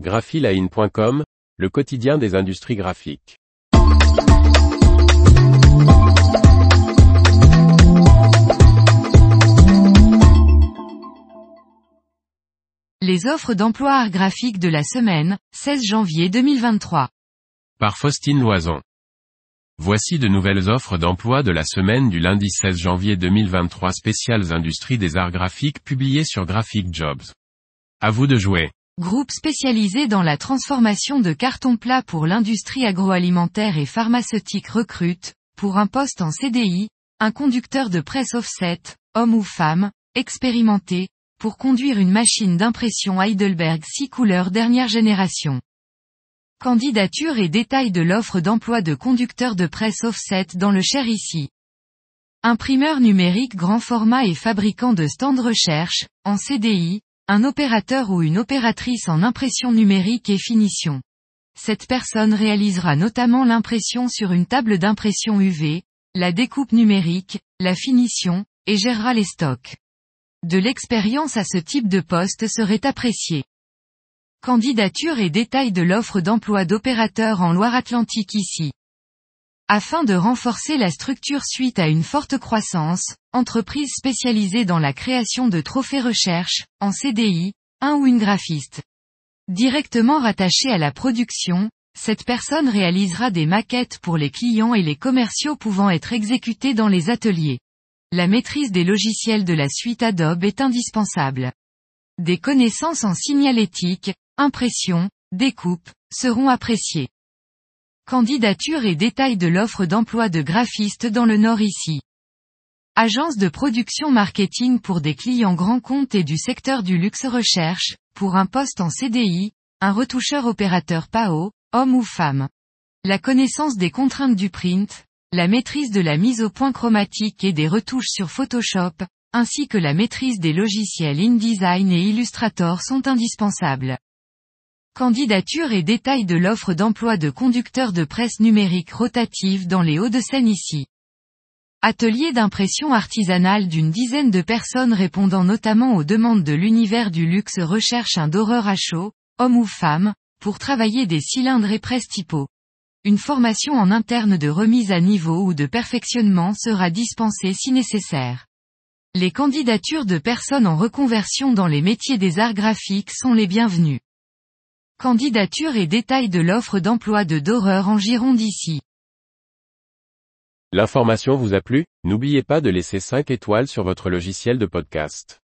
graphiline.com, le quotidien des industries graphiques. Les offres d'emploi art graphique de la semaine, 16 janvier 2023. Par Faustine Loison. Voici de nouvelles offres d'emploi de la semaine du lundi 16 janvier 2023 spéciales industries des arts graphiques publiées sur Graphic Jobs. À vous de jouer. Groupe spécialisé dans la transformation de carton plat pour l'industrie agroalimentaire et pharmaceutique recrute, pour un poste en CDI, un conducteur de presse offset, homme ou femme, expérimenté, pour conduire une machine d'impression Heidelberg 6 couleurs dernière génération. Candidature et détails de l'offre d'emploi de conducteur de presse offset dans le Cher ici. Imprimeur numérique grand format et fabricant de stands recherche, en CDI, un opérateur ou une opératrice en impression numérique et finition. Cette personne réalisera notamment l'impression sur une table d'impression UV, la découpe numérique, la finition, et gérera les stocks. De l'expérience à ce type de poste serait appréciée. Candidature et détails de l'offre d'emploi d'opérateur en Loire-Atlantique ici. Afin de renforcer la structure suite à une forte croissance, entreprise spécialisée dans la création de trophées recherche, en CDI, un ou une graphiste. Directement rattachée à la production, cette personne réalisera des maquettes pour les clients et les commerciaux pouvant être exécutés dans les ateliers. La maîtrise des logiciels de la suite Adobe est indispensable. Des connaissances en signalétique, impression, découpe, seront appréciées. Candidature et détails de l'offre d'emploi de graphiste dans le Nord ici. Agence de production marketing pour des clients grands comptes et du secteur du luxe recherche, pour un poste en CDI, un retoucheur opérateur PAO, homme ou femme. La connaissance des contraintes du print, la maîtrise de la mise au point chromatique et des retouches sur Photoshop, ainsi que la maîtrise des logiciels InDesign et Illustrator sont indispensables. Candidature et détails de l'offre d'emploi de conducteur de presse numérique rotative dans les Hauts-de-Seine ici. Atelier d'impression artisanale d'une dizaine de personnes répondant notamment aux demandes de l'univers du luxe recherche un doreur à chaud, homme ou femme, pour travailler des cylindres et presse typo. Une formation en interne de remise à niveau ou de perfectionnement sera dispensée si nécessaire. Les candidatures de personnes en reconversion dans les métiers des arts graphiques sont les bienvenues. Candidature et détails de l'offre d'emploi de Doreur en Gironde ici. L'information vous a plu? N'oubliez pas de laisser 5 étoiles sur votre logiciel de podcast.